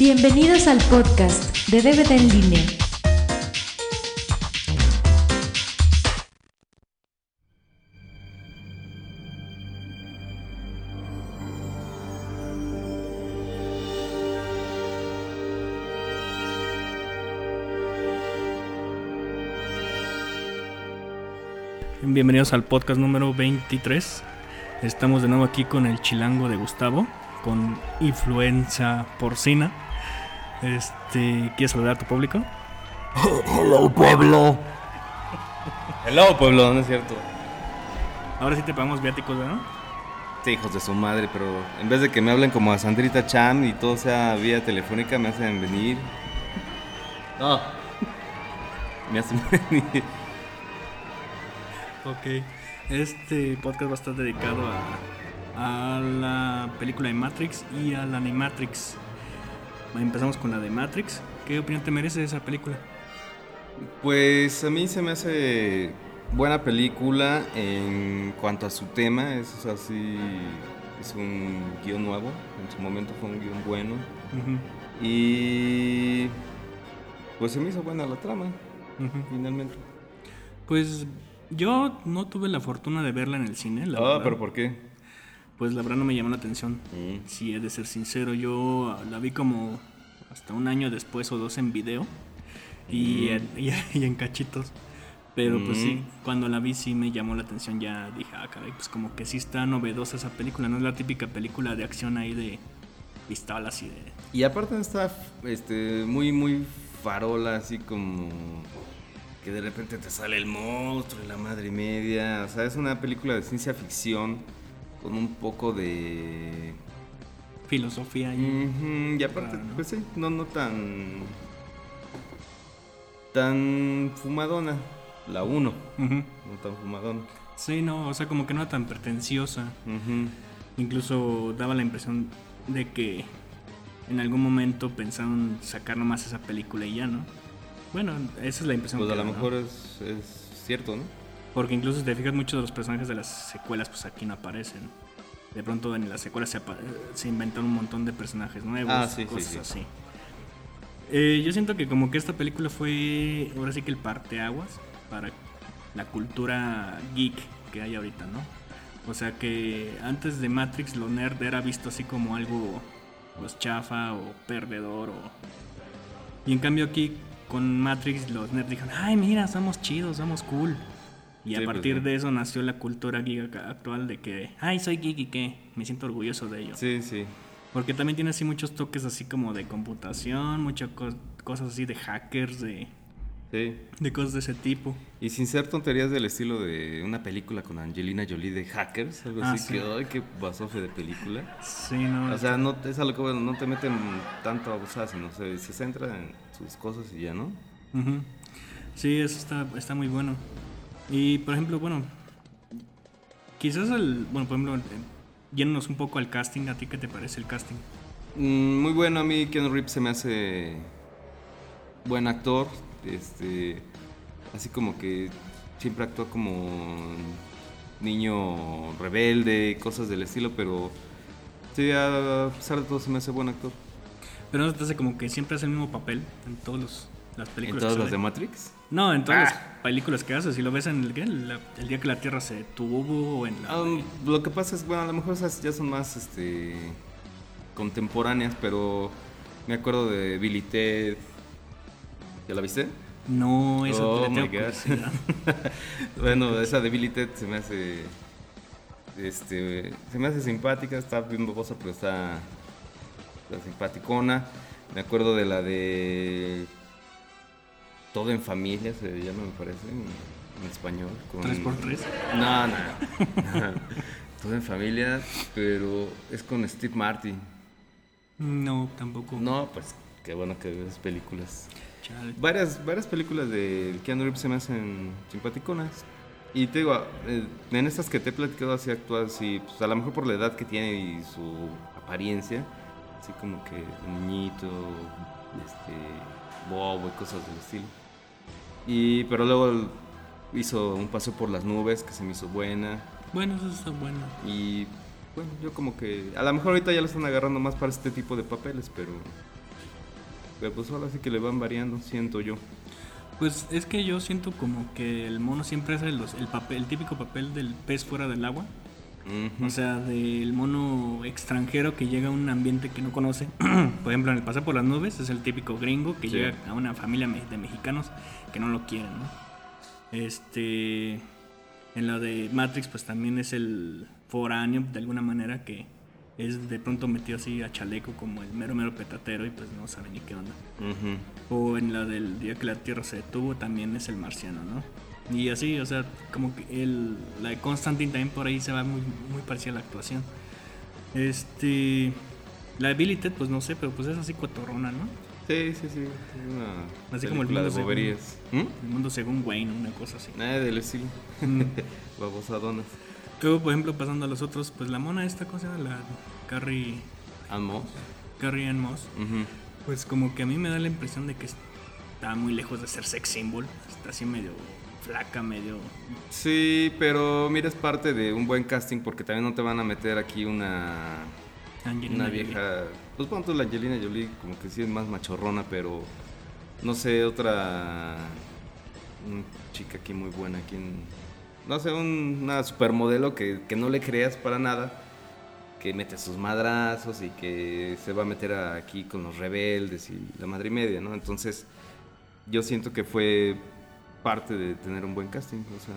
Bienvenidos al podcast de DVD en línea. Bienvenidos al podcast número 23. Estamos de nuevo aquí con el chilango de Gustavo, con influenza porcina. Este, ¿quieres saludar a tu público? Hello, pueblo. Hello, pueblo, no es cierto. Ahora sí te pagamos viáticos, ¿no? Sí, hijos de su madre, pero en vez de que me hablen como a Sandrita Chan y todo sea vía telefónica, me hacen venir. No. Me hacen venir. Ok. Este podcast va a estar dedicado a, a la película de Matrix y a la Animatrix. Empezamos con la de Matrix. ¿Qué opinión te merece esa película? Pues a mí se me hace buena película en cuanto a su tema. Es así, es un guion nuevo. En su momento fue un guion bueno. Y pues se me hizo buena la trama, finalmente. Pues yo no tuve la fortuna de verla en el cine. La Ah, verdad. pero ¿por qué? Pues la verdad no me llamó la atención. Mm. Si he de ser sincero, yo la vi como hasta un año después o dos en video y, en, y- y en cachitos. Pero pues sí, Mm. cuando la vi sí me llamó la atención. Ya dije, ah, caray, pues como que sí está novedosa esa película. No es la típica película de acción ahí de pistolas y de. Y aparte está este, muy, muy farola, así como que de repente te sale el monstruo y la madre media. O sea, es una película de ciencia ficción con un poco de... filosofía y. Aparte, Claro, ¿no? pues sí, no, no tan... tan fumadona. La 1, Ujú. no tan fumadona. Sí, no, o sea, como que no era tan pretenciosa. Incluso daba la impresión de que en algún momento pensaron sacar nomás esa película y ya, ¿no? Bueno, esa es la impresión Pues a que lo da, ¿no? mejor es, es cierto, ¿no? Porque incluso si te fijas, muchos de los personajes de las secuelas, pues aquí no aparecen. De pronto en las secuelas se, se inventan un montón de personajes nuevos, Ah, sí, sí, cosas sí. así. Eh, yo siento que como que esta película fue ahora sí que el parteaguas para la cultura geek que hay ahorita, ¿no? O sea que antes de Matrix lo nerd era visto así como algo pues chafa o perdedor o... Y en cambio aquí con Matrix los nerds dijeron, ay mira, somos chidos, somos cool. Y a Sí, pues, partir sí. de eso nació la cultura geek ac- actual de que, ay, soy geek y qué, me siento orgulloso de ello. Sí, sí. Porque también tiene así muchos toques así como de computación, muchas co- cosas así de hackers, de, Sí. de cosas de ese tipo. Y sin ser tonterías del estilo de una película con Angelina Jolie de hackers, algo Ah, así sí. que, ay, qué basofe de película. Sí, no. O sea, no, es algo que bueno, no te meten tanto a abusar, sino se, se centra en sus cosas y ya, ¿no? Ujú. Sí, eso está, está muy bueno. Y por ejemplo, bueno, quizás el, bueno, por ejemplo, yéndonos un poco al casting, ¿a ti qué te parece el casting? Mm, muy bueno, a mí Ken Reeves se me hace buen actor, este, así como que siempre actúa como niño rebelde, cosas del estilo, pero sí, a pesar de todo se me hace buen actor. Pero no se te hace como que siempre hace el mismo papel en todas las ¿En películas. todas que las de? Matrix? No, en todas Ah. las películas que hace. Si lo ves en el, el día que la Tierra se tuvo o en la... Um, lo que pasa es, bueno, a lo mejor esas ya son más este, contemporáneas, pero me acuerdo de Billy Ted. ¿Ya la viste? No, esa Oh my God. bueno, esa de Billy Ted se me hace. Este, se me hace simpática, está bien babosa, pero está, está simpaticona. Me acuerdo de la de. Todo en familia se llama, me parece, en, en español. Con... ¿Tres por tres? No, no. Todo en familia, pero es con Steve Martin. No, tampoco. No, pues qué bueno que ves películas. Chale. Varias, varias películas de Keanu Reeves se me hacen simpaticonas. Y te digo, eh, en estas que te he platicado así actúa así, pues a lo mejor por la edad que tiene y su apariencia, así como que niñito, este, bobo y cosas del estilo. Y, pero luego hizo un paso por las nubes que se me hizo buena. Bueno, eso está bueno. Y bueno, yo como que, a lo mejor ahorita ya lo están agarrando más para este tipo de papeles, pero Pero pues ahora sí que le van variando, siento yo. Pues es que yo siento como que el mono siempre hace los- el, papel, el típico papel del pez fuera del agua. O sea, del mono extranjero que llega a un ambiente que no conoce. por ejemplo, en el Pasar por las Nubes es el típico gringo que Sí. llega a una familia de mexicanos que no lo quieren, ¿no? Este. En la de Matrix, pues también es el foráneo, de alguna manera, que es de pronto metido así a chaleco como el mero mero petatero y pues no sabe ni qué onda. Ujú. O en la del día que la Tierra se detuvo también es el marciano, ¿no? Y así, o sea, como que el, la de Constantine también por ahí se va muy, muy parecida a la actuación. Este. La de Billy Ted, pues no sé, pero pues es así cotorrona, ¿no? Sí, sí, sí. Una Así como el película de mundo según- boberías. ¿Mm? El mundo según Wayne, una cosa así. Nada del estilo. Mm. Babosadonas. Luego, por ejemplo, pasando a los otros, pues la mona esta cosa, la Carrie, Amos. Carrie Ann Moss, pues como que a mí me da la impresión de que está muy lejos de ser sex symbol. Está así medio flaca, medio... Sí, pero mira, es parte de un buen casting porque también no te van a meter aquí una, Angelina una Jolie. vieja. Pues bueno, tú la Angelina Jolie como que sí es más machorrona, pero no sé, otra mm, chica aquí muy buena, aquí en- no sé, un- una supermodelo que, que no le creas para nada, que mete sus madrazos y que se va a meter aquí con los rebeldes y la madre y media, ¿no? Entonces, yo siento que fue parte de tener un buen casting, o sea,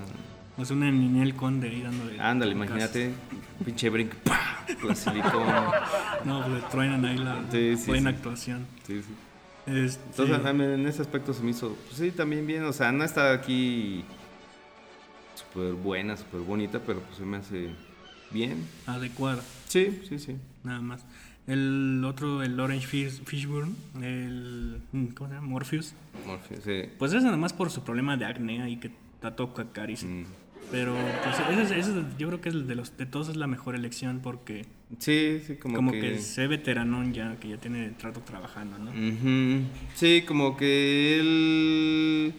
O sea, una Ninel Conde ahí dándole... ándale, imagínate, pinche brinco, ¡pah! con silicón. caso. No, pues truenan ahí la Sí, sí, buena sí. actuación. Sí, sí. Este, Entonces, en ese aspecto se me hizo, pues sí, también bien, o sea, no está aquí súper buena, súper bonita, pero pues se me hace bien. adecuada, Sí, sí, sí. nada más. El otro, el Orange Fish, Fishburne, el... ¿Cómo se llama? Morpheus. Morpheus, sí. Pues es nada más por su problema de acné ahí que está todo carísimo. Mm. Pero pues, ese, es- ese es- yo creo que es el de los de todos es la mejor elección porque Sí, sí, como, como, que... que... se veteranón ya, que ya tiene trato trabajando, ¿no? Sí, como que él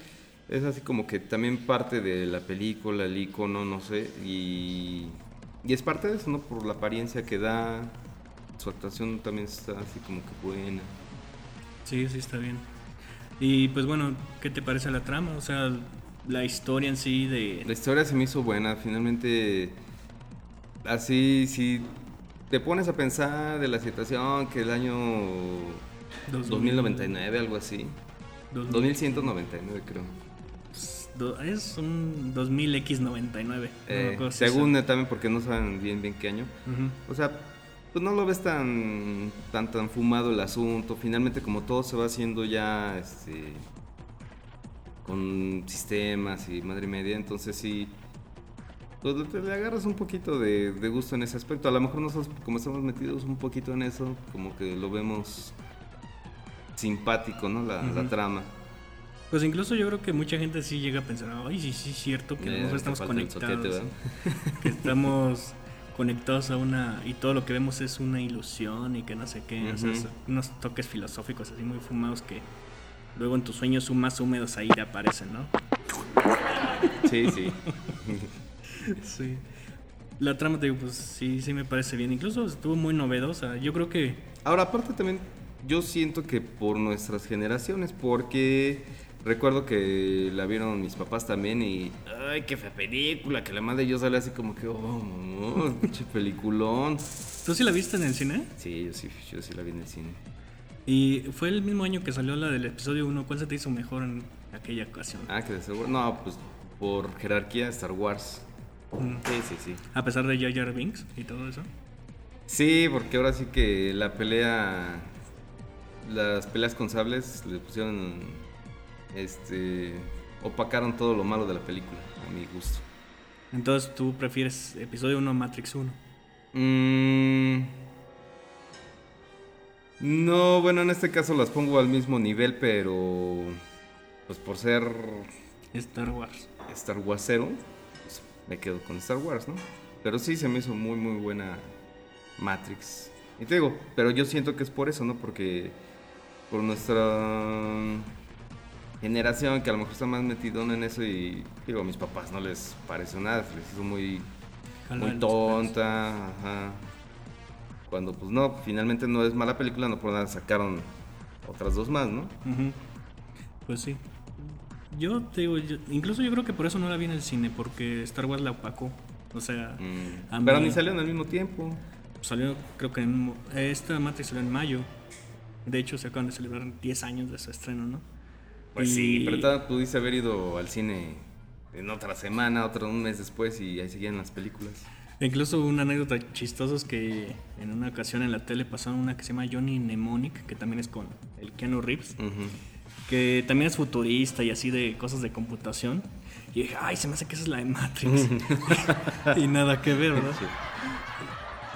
es así como que también parte de la película, el icono, no sé, y, y es parte de eso, ¿no? Por la apariencia que da, su actuación también está así como que buena. Sí, sí, está bien. Y pues bueno, ¿qué te parece la trama? O sea, la historia en sí de... La historia se me hizo buena, finalmente, así, si te pones a pensar de la situación que el año 2099, algo así, 2000, 2199 creo. do- es un 2000X99. Eh, no, según también porque no saben bien bien qué año. O sea, pues no lo ves tan tan tan fumado el asunto. Finalmente como todo se va haciendo ya este con sistemas y madre media, entonces sí pues te le agarras un poquito de, de gusto en ese aspecto. A lo mejor nosotros como estamos metidos un poquito en eso, como que lo vemos simpático, ¿no? La, trama. Pues incluso yo creo que mucha gente sí llega a pensar, ay, sí, sí, es cierto que Eh, nosotros te estamos conectados. que estamos conectados a una y todo lo que vemos es una ilusión y que no sé qué, o sea, unos toques filosóficos así muy fumados que luego en tus sueños más húmedos ahí te aparecen, ¿no? Sí, sí. Sí. La trama, te digo, pues sí, sí me parece bien. Incluso estuvo muy novedosa. Yo creo que Ahora, aparte también, yo siento que por nuestras generaciones, porque recuerdo que la vieron mis papás también y, ay, qué fea película, que la madre yo sale así como que, oh, mamá, pinche peliculón. tú sí la viste en el cine Sí, yo sí, yo sí la vi en el cine. y fue el mismo año que salió la del episodio 1. ¿Cuál se te hizo mejor en aquella ocasión? Ah, que de seguro, no, pues por jerarquía Star Wars. Mm. Sí, sí, sí. A pesar de Jar Jar Binks y todo eso. Sí, porque ahora sí que la pelea, las peleas con sables le pusieron, este, opacaron todo lo malo de la película, a mi gusto. Entonces tú prefieres episodio 1 Matrix 1. Mm, no, bueno, en este caso las pongo al mismo nivel, pero pues por ser Star Wars. Star Warsero, pues me quedo con Star Wars, ¿no? Pero sí se me hizo muy, muy buena Matrix. Y te digo, pero yo siento que es por eso, ¿no? Porque por nuestra generación, que a lo mejor está más metidón en eso y digo, a mis papás no les pareció nada, se les hizo muy, Calma muy tonta, ajá. Cuando pues no, finalmente no es mala película, no por nada sacaron otras dos más, ¿no? Pues sí. Yo te digo, yo- incluso yo creo que por eso no la vi en el cine, porque Star Wars la opacó. O sea, Mm, Pero mí- ni salieron al mismo tiempo. salió, creo que en, esta Matrix salió en mayo. De hecho, se acaban de celebrar 10 años de su estreno, ¿no? Pues Y- sí, pero pudiste haber ido al cine en otra semana, otro un mes después y ahí seguían las películas. Incluso una anécdota chistosa es que en una ocasión en la tele pasaron una que se llama Johnny Mnemonic, que también es con el Keanu Reeves, que también es futurista y así de cosas de computación. Y dije, ay, se me hace que esa es la de Matrix. y nada que ver, ¿verdad? Sí.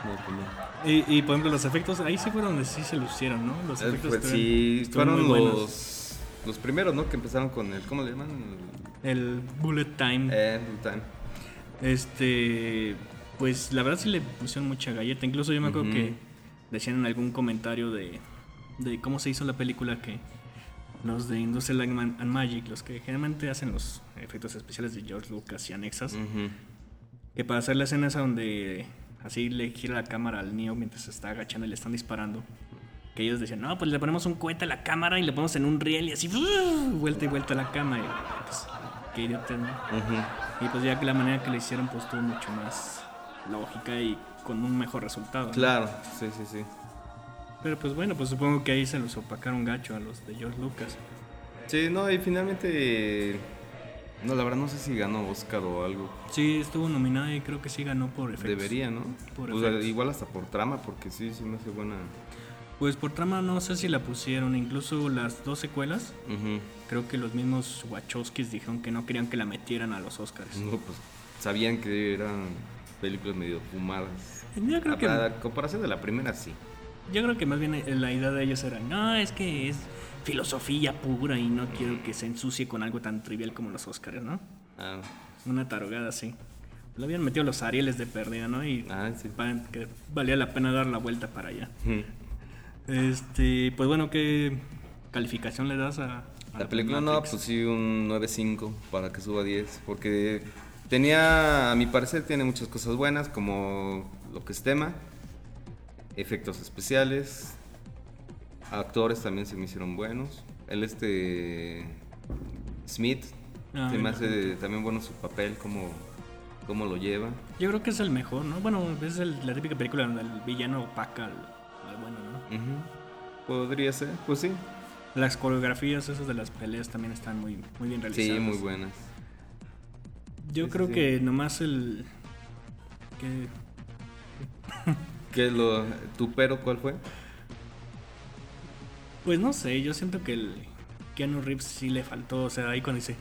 No, pues. Y, y, por ejemplo, los efectos, ahí sí fue donde sí se lucieron, ¿no? Los Eh, efectos pues, estuvieron- sí, estuvieron fueron los, los primeros, ¿no? Que empezaron con el, ¿cómo le llaman? El Bullet Time. Eh, Full Time. Este, pues la verdad sí le pusieron mucha galleta. Incluso yo me acuerdo que decían en algún comentario de, de cómo se hizo la película que los de Industrial Light and Magic, los que generalmente hacen los efectos especiales de George Lucas y anexas, que para hacer la escena esa donde así le gira la cámara al Neo mientras se está agachando y le están disparando. Que ellos decían, no, pues le ponemos un cohete a la cámara y le ponemos en un riel y así, vuelta y vuelta a la cama. Y, pues, qué idiota, ¿no? Y pues ya que la manera que lo hicieron pues tuvo mucho más lógica y con un mejor resultado. ¿no? Claro, sí, sí, sí. Pero pues bueno, pues supongo que ahí se los opacaron gacho a los de George Lucas. Sí, no, y finalmente. No, la verdad no sé si ganó Oscar o algo. Sí, estuvo nominada y creo que sí ganó por efectos. Debería, ¿no? Por Pues, efectos. igual hasta por trama, porque sí, sí me hace buena. Pues por trama no sé si la pusieron, incluso las dos secuelas, creo que los mismos Wachowskis dijeron que no querían que la metieran a los Oscars. No, pues sabían que eran películas medio fumadas. Yo creo a, que a comparación de la primera, sí. yo creo que más bien eh, la idea de ellos era, no, es que es filosofía pura y no quiero que se ensucie con algo tan trivial como los Oscars, ¿no? Ah, Una tarugada así. Le habían metido los Arieles de pérdida, ¿no? Y ah sí. que valía la pena dar la vuelta para allá. Este, pues bueno, ¿qué calificación le das a, a La película no, pues sí, un 9.5 para que suba a 10. Porque tenía, a mi parecer, tiene muchas cosas buenas, como lo que es tema, efectos especiales, actores también se me hicieron buenos. El este Smith, Ah, se me hace también bueno su papel, cómo, cómo lo lleva. Yo creo que es el mejor, ¿no? Bueno, es el- la típica película donde el villano opaca Ujú. Podría ser, pues sí. Las coreografías esas de las peleas también están muy, muy bien realizadas. Sí, muy buenas. Yo Sí, creo sí. que nomás el... Que, ¿Qué lo, ¿Tu pero cuál fue? pues no sé, yo siento que el Keanu Reeves sí le faltó, o sea, ahí cuando dice,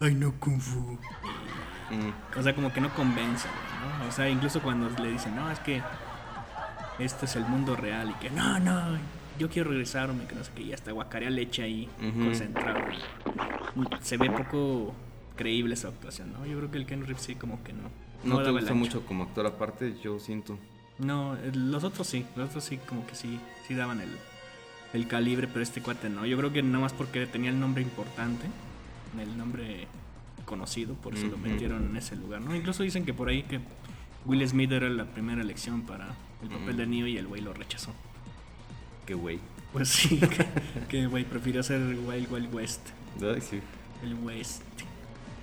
ay no Kung Fu, Mm. O sea, como que no convence, ¿no? O sea, incluso cuando le dicen, no, es que este es el mundo real y que no, no, yo quiero regresarme, que no sé qué, y hasta guacarea leche ahí, concentrado. Se ve poco creíble esa actuación, ¿no? Yo creo que el Ken Reeves sí como que no. No, te gusta mucho como actor aparte, yo siento. No, eh, los otros sí, los otros sí como que sí, sí daban el, el calibre, pero este cuate no. Yo creo que nada más porque tenía el nombre importante, el nombre conocido, por eso lo metieron en ese lugar, ¿no? Incluso dicen que por ahí que Will Smith era la primera elección para el papel de Neo y el güey lo rechazó. Qué güey. Pues sí, que- güey prefirió ser Wild Wild West, Ay, sí. el West.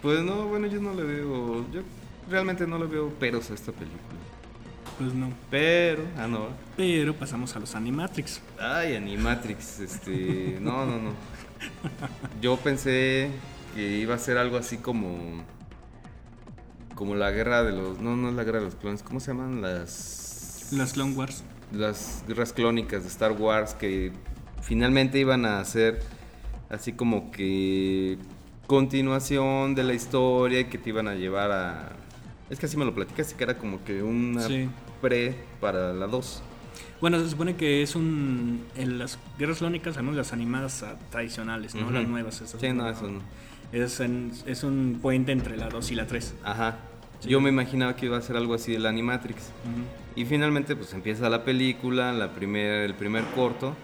Pues no, bueno, yo no le veo. Yo realmente no le veo peros a esta película. Pues no. Pero, ah, no. Pero pasamos a los Animatrix. Ay, Animatrix, este. No, no, no. Yo pensé que iba a ser algo así como. Como la guerra de los. No, no es la guerra de los clones. ¿Cómo se llaman? Las. Las Clone Wars. las guerras clónicas de Star Wars que finalmente iban a ser así como que continuación de la historia y que te iban a llevar a... Es que así me lo platicaste, que era como que una Sí. pre para la 2. Bueno, se supone que es un. En las guerras clónicas, al menos las animadas ah, tradicionales, no las nuevas. Esas Sí, no, eso no. Es, en- es un puente entre la 2 y la 3. Ajá. Yo me imaginaba que iba a ser algo así de la Animatrix. Y finalmente pues empieza la película, la primer, el primer corto,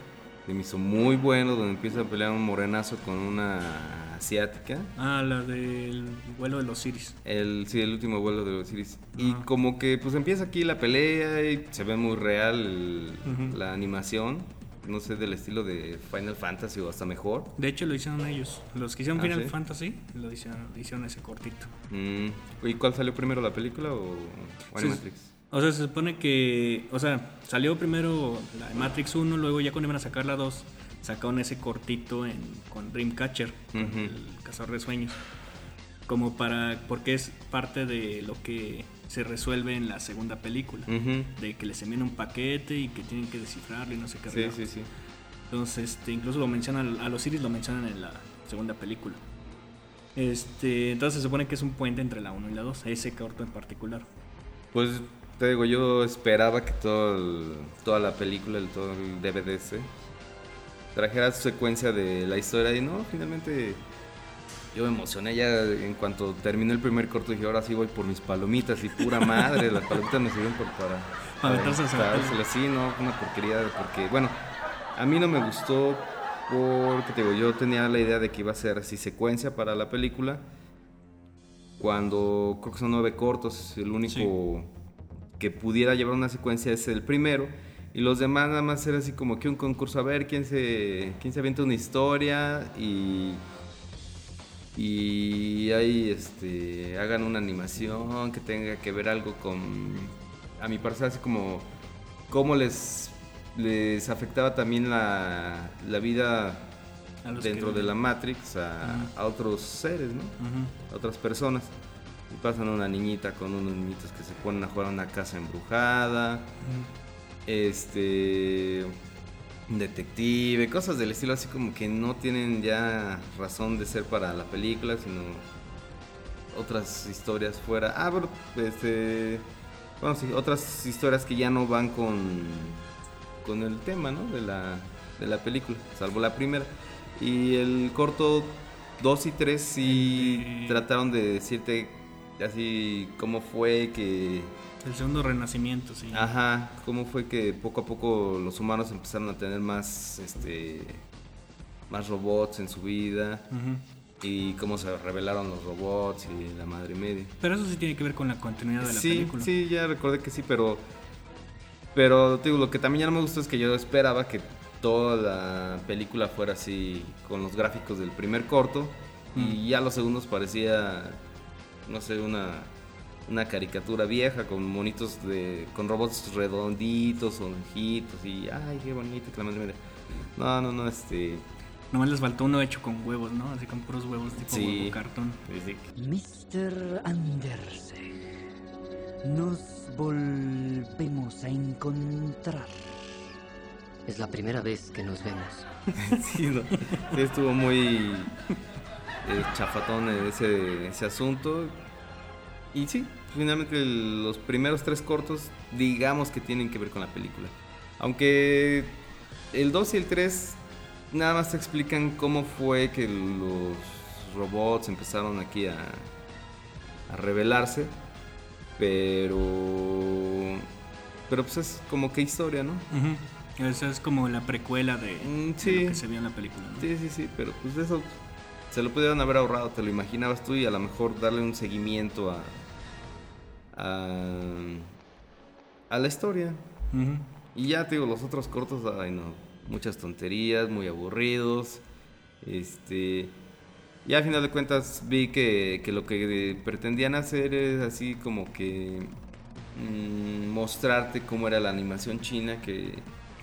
que me hizo muy bueno, donde empieza a pelear un morenazo con una asiática. Ah, la del vuelo de los Iris. El, sí, el último vuelo de los Iris. Y Ajá. como que pues empieza aquí la pelea y se ve muy real el- la animación. No sé, del estilo de Final Fantasy o hasta mejor. De hecho, lo hicieron ellos. Los que hicieron Ah, Final ¿sí? Fantasy lo hicieron, hicieron ese cortito. Mm, ¿Y cuál salió primero, la película o, o Sí, Animatrix? O sea, se supone que. O sea, salió primero la de Matrix 1, luego ya cuando iban a sacar la 2, sacaron ese cortito en, con Dreamcatcher, el cazador de sueños. Como para. Porque es parte de lo que se resuelve en la segunda película. Ujú. De que les envían un paquete y que tienen que descifrarlo y no sé qué. Sí, sí, sí. Entonces, este, incluso lo mencionan, a los Iris lo mencionan en la segunda película. Este, entonces se supone que es un puente entre la 1 y la 2, ese corto en particular. Pues te digo, yo esperaba que todo el- toda la película, el, todo el DVD trajera su secuencia de la historia y no, finalmente yo me emocioné ya en cuanto terminó el primer corto dije, ahora sí voy por mis palomitas y pura madre, las palomitas me sirven por, para... Para aventárselas a la tele. aventárselas, Sí, no, una porquería, porque bueno, a mí no me gustó porque te digo, yo tenía la idea de que iba a ser así secuencia para la película cuando creo que son nueve cortos, el único que pudiera llevar una secuencia es el primero. Y los demás nada más era así como que un concurso a ver quién se, quién se avienta una historia y, y ahí este, hagan una animación que tenga que ver algo con, a mi parecer así como cómo les, les afectaba también la, la vida dentro que- de la Matrix a, otros seres, ¿no? Ujú. a otras personas. Y pasan una niñita con unos niñitos que se ponen a jugar a una casa embrujada. Este. Detective, cosas del estilo así como que no tienen ya razón de ser para la película, sino otras historias fuera. Ah, bueno, este. Bueno, sí, otras historias que ya no van con. con el tema, ¿no? De la, de la película, salvo la primera. Y el corto 2 y 3 sí trataron de decirte así cómo fue que El segundo renacimiento, sí. Ajá, cómo fue que poco a poco los humanos empezaron a tener más, este, más robots en su vida y cómo se revelaron los robots y la madre media. Pero eso sí tiene que ver con la continuidad de la Sí, película. sí, ya recordé que sí, pero, pero te digo, lo que también ya no me gustó es que yo esperaba que toda la película fuera así con los gráficos del primer corto Mm. y ya los segundos parecía, no sé, una una caricatura vieja con monitos de con robots redonditos, ojitos y ay, qué bonito, que la madre mía. No, no, no, este Nomás les faltó uno hecho con huevos, ¿no? Así con puros huevos tipo Sí. huevo cartón. sí, sí. Mr. Andersen, nos volvemos a encontrar. Es la primera vez que nos vemos. Sí, no. Sí, estuvo muy eh, chafatón ese, ese asunto. Y sí, finalmente los primeros tres cortos, digamos que tienen que ver con la película. Aunque el 2 y el 3 nada más te explican cómo fue que los robots empezaron aquí a, a revelarse. Pero. Pero pues es como que historia, ¿no? Ujú. Esa es como la precuela de, Mm, de lo que se vio en la película, ¿no? Sí, sí, sí, pero pues eso se lo pudieron haber ahorrado, te lo imaginabas tú y a lo mejor darle un seguimiento a. a, a la historia. Y ya te digo, los otros cortos, ay no, muchas tonterías, muy aburridos. Este. Ya a final de cuentas vi que, que lo que pretendían hacer es así como que. mm, mostrarte cómo era la animación china que.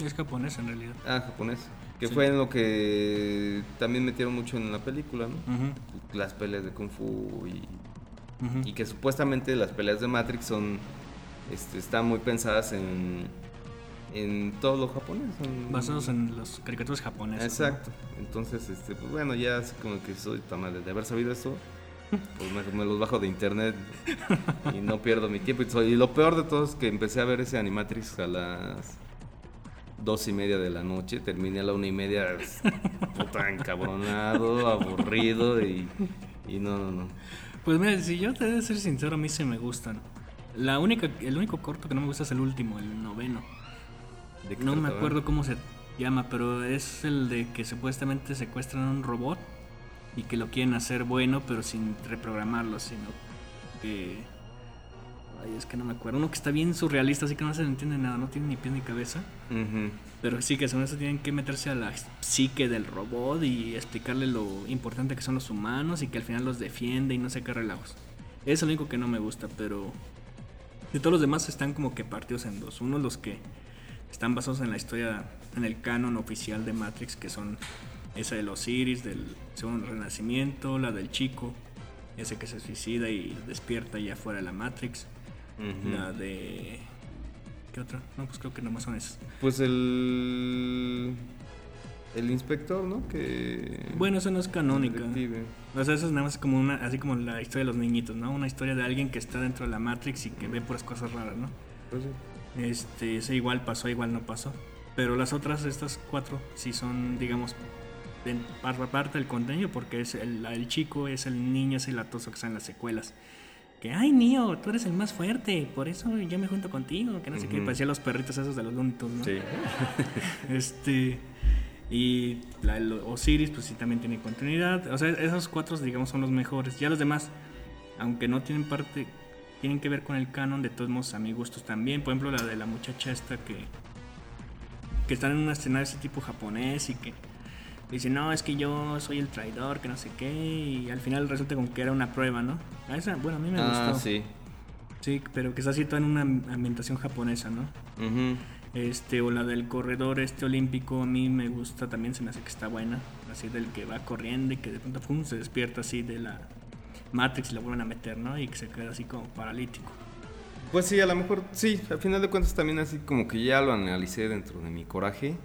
Es japonés en realidad. Ah, japonés. Que Sí. fue en lo que también metieron mucho en la película, ¿no? Las peleas de Kung Fu y, Y que supuestamente las peleas de Matrix son este, están muy pensadas en, en todo lo japonés. en- Basados en las caricaturas japonesas. ¿no? Exacto. Entonces, este, pues bueno, ya así como que soy tan mal de haber sabido esto, pues me, me los bajo de internet y no pierdo mi tiempo. Y, lo peor de todo es que empecé a ver ese Animatrix a las dos y media de la noche, terminé a la una y media, es- puta encabronado, aburrido y, y no, no, no. Pues mira, si yo te he de ser sincero, a mí sí me gustan. La única, el único corto que no me gusta es el último, el noveno. ¿De qué No me acuerdo cómo se llama, pero es el de que supuestamente secuestran a un robot y que lo quieren hacer bueno, pero sin reprogramarlo, sino que Ay, es que no me acuerdo. Uno que está bien surrealista, así que no se le entiende nada, no tiene ni pie ni cabeza. Ujú. Pero sí que según eso tienen que meterse a la psique del robot y explicarle lo importante que son los humanos y que al final los defiende y no sé qué relajos. Eso es lo único que no me gusta, pero de todos los demás están como que partidos en dos. Uno los que están basados en la historia, en el canon oficial de Matrix, que son esa de los Iris, del segundo renacimiento, la del chico, ese que se suicida y despierta ya fuera de la Matrix, la de... ¿Qué otra? No, pues creo que nomás son esas. Pues el. El inspector, ¿no? Que. Bueno, eso no es canónica. O sea, eso es nada más como una, así como la historia de los niñitos, ¿no? Una historia de alguien que está dentro de la Matrix y que ve puras cosas raras, ¿no? Pues sí. Este, ese igual pasó, igual no pasó. Pero las otras, estas cuatro, sí son, digamos, en par- parte del contenido, porque es el, el chico, es el niño, es el latoso que está en las secuelas. Que, ay, Neo, tú eres el más fuerte, por eso yo me junto contigo, que no sé qué, parecía los perritos esos de los Looney Tunes, ¿no? Sí. Este. Y la, Osiris, pues sí, también tiene continuidad. O sea, esos cuatro, digamos, son los mejores. Ya los demás, aunque no tienen parte, tienen que ver con el canon, de todos modos, a mi gustos también. Por ejemplo, la de la muchacha esta que. que están en un escenario ese tipo japonés y que. Dice, no, es que yo soy el traidor, que no sé qué. Y al final resulta como que era una prueba, ¿no? A esa, bueno, a mí me Ah, gustó. sí. Sí, pero que está situada en una ambientación japonesa, ¿no? Ujú. Este, o la del corredor este olímpico, a mí me gusta también, se me hace que está buena. Así del que va corriendo y que de pronto pum, se despierta así de la Matrix y la vuelven a meter, ¿no? Y que se queda así como paralítico. Pues sí, a lo mejor sí, al final de cuentas también así como que ya lo analicé dentro de mi coraje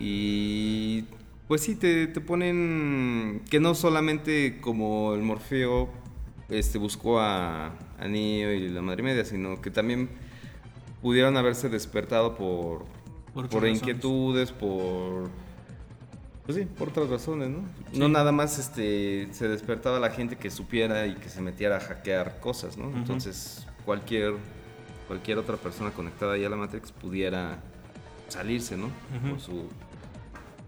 y pues sí, te, te ponen que no solamente como el Morfeo este, buscó a, a Neo y la Madre Media, sino que también pudieron haberse despertado por, Por inquietudes, por... Pues sí, por otras razones, ¿no? Sí. No nada más este, se despertaba la gente que supiera y que se metiera a hackear cosas, ¿no? Entonces cualquier, cualquier otra persona conectada ya a la Matrix pudiera salirse, ¿no? Ujú. Por su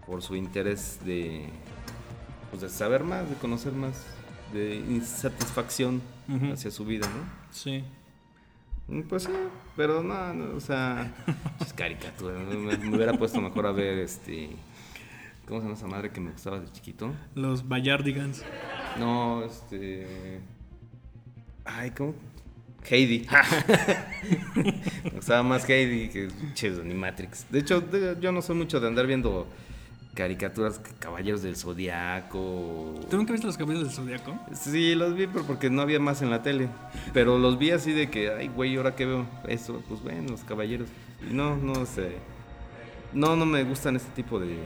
por su interés de pues de saber más, de conocer más, de insatisfacción hacia su vida, ¿no? Sí. Mm, Pues sí, pero no, no, o sea, es caricatura. Me, me hubiera puesto mejor a ver este. ¿Cómo se llama esa madre que me gustaba de chiquito? Los Bayardigans. No, este. Ay, ¿cómo? Heidi. me gustaba más Heidi que Ches Animatrix. De hecho, yo no soy mucho de andar viendo caricaturas Caballeros del Zodiaco. ¿Tú nunca viste los caballos del Zodiaco? Sí, los vi, pero porque no había más en la tele. Pero los vi así de que, ay, güey, ¿ahora qué veo? Eso, pues bueno, los caballeros. No, no sé. No, no me gustan este tipo de,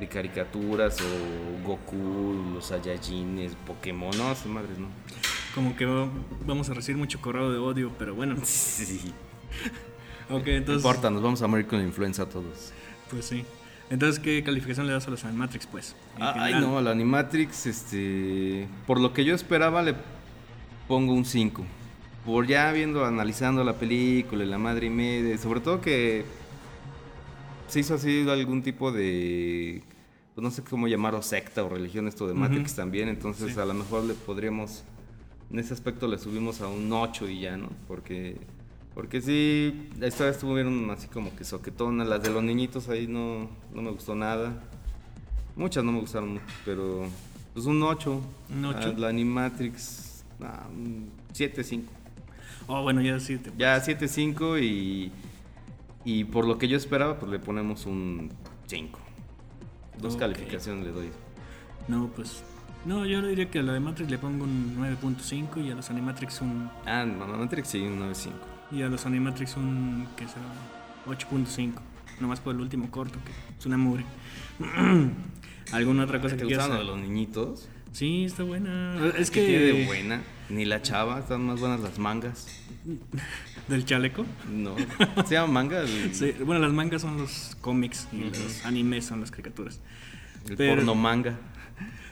de caricaturas o Goku, los Saiyajines, Pokémon. No, esas madres no. Como que va- vamos a recibir mucho correo de odio, pero bueno. Sí. Ok, No entonces. importa, nos vamos a morir con la influenza todos. Pues sí. Entonces, ¿qué calificación le das a los Animatrix, pues? Ah, Ay, no, a la Animatrix, este. Por lo que yo esperaba, le pongo un 5. Por ya viendo, analizando la película y la madre y media, sobre todo que se hizo así algún tipo de. Pues no sé cómo llamarlo, secta o religión, esto de Matrix también. Entonces, Sí. a lo mejor le podríamos. En ese aspecto le subimos a un 8 y ya, ¿no? Porque. Porque sí, la historia estuvo bien así como que soquetona. Las de los niñitos ahí no, no me gustó nada. Muchas no me gustaron mucho, pero pues un 8. Un ocho. La Animatrix, ah, un 7-5. Oh, bueno, ya sí. Te... Ya 7-5 y, y por lo que yo esperaba, pues le ponemos un 5. Dos calificaciones le doy. No, pues. No, yo diría que a la de Matrix le pongo un 9.5 y a los Animatrix un. Ah, no, Matrix sí, un 9-5. Y a los Animatrix un. ¿Qué será? 8.5. Nomás por el último corto, que es una mugre. ¿Alguna otra cosa ¿Te que quieras de los niñitos? Sí, está buena. Es ¿Qué que. tiene de buena? Ni la chava, están más buenas las mangas. ¿Del chaleco? No, se llama manga el, Sí, bueno, las mangas son los cómics y los animes son las caricaturas. el pero- porno manga.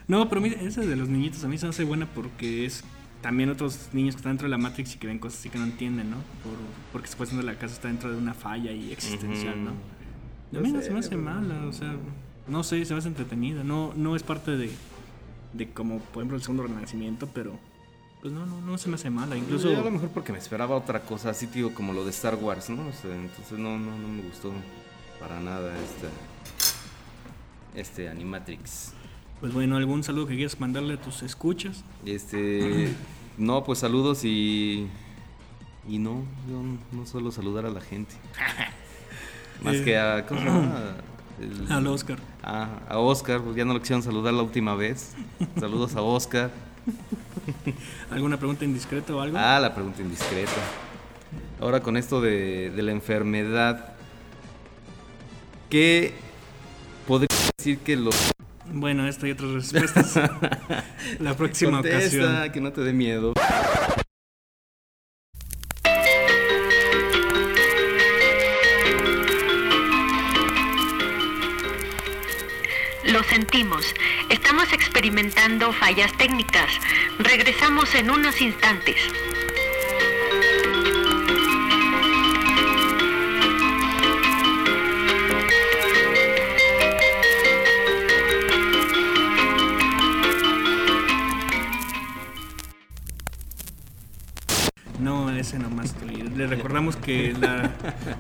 No, pero mira, esa de los niñitos a mí se hace buena porque es también otros niños que están dentro de la Matrix y que ven cosas así que no entienden, ¿no? Por, porque supuestamente la casa está dentro de una falla y existencial. ¿no? Yo A mí no se me hace mala, o sea, no sé, se me hace entretenida. No, no es parte de, de como, por ejemplo, el segundo renacimiento, pero pues no, no, no se me hace mala. Incluso Incluso a lo mejor porque me esperaba otra cosa, así tío, como lo de Star Wars, ¿no? O sea, entonces no, no, no me gustó para nada esta, este Animatrix. Pues bueno, algún saludo que quieras mandarle a tus escuchas. Este, no, pues saludos y y no, yo no suelo saludar a la gente. Más Eh. que a ¿cómo se llama? El- Al Oscar. Ah, a Oscar, pues ya no lo quisieron saludar la última vez. Saludos a Oscar. ¿Alguna pregunta indiscreta o algo? Ah, la pregunta indiscreta. Ahora con esto de, de la enfermedad, ¿qué podría decir que los Bueno, esta y otras respuestas. la próxima Contesta, ocasión. que no te dé miedo? Lo sentimos. Estamos experimentando fallas técnicas. Regresamos en unos instantes. Le recordamos que la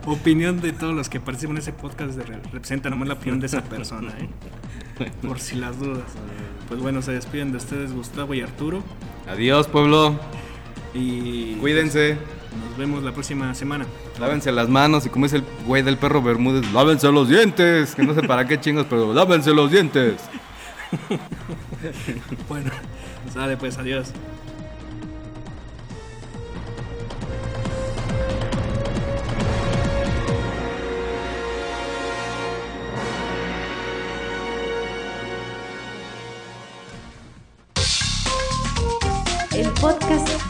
opinión de todos los que participan en ese podcast representa nomás la opinión de esa persona, ¿eh? Por si las dudas. Pues bueno, se despiden de ustedes Gustavo y Arturo. Adiós, pueblo. Y Cuídense. nos vemos la próxima semana. Lávense las manos y como es el güey del perro Bermúdez, lávense los dientes. Que no sé para qué chingos, pero lávense los dientes. Bueno, sale pues, adiós.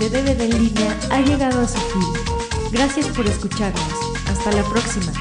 De DVD en línea ha llegado a su fin. Gracias por escucharnos. Hasta la próxima.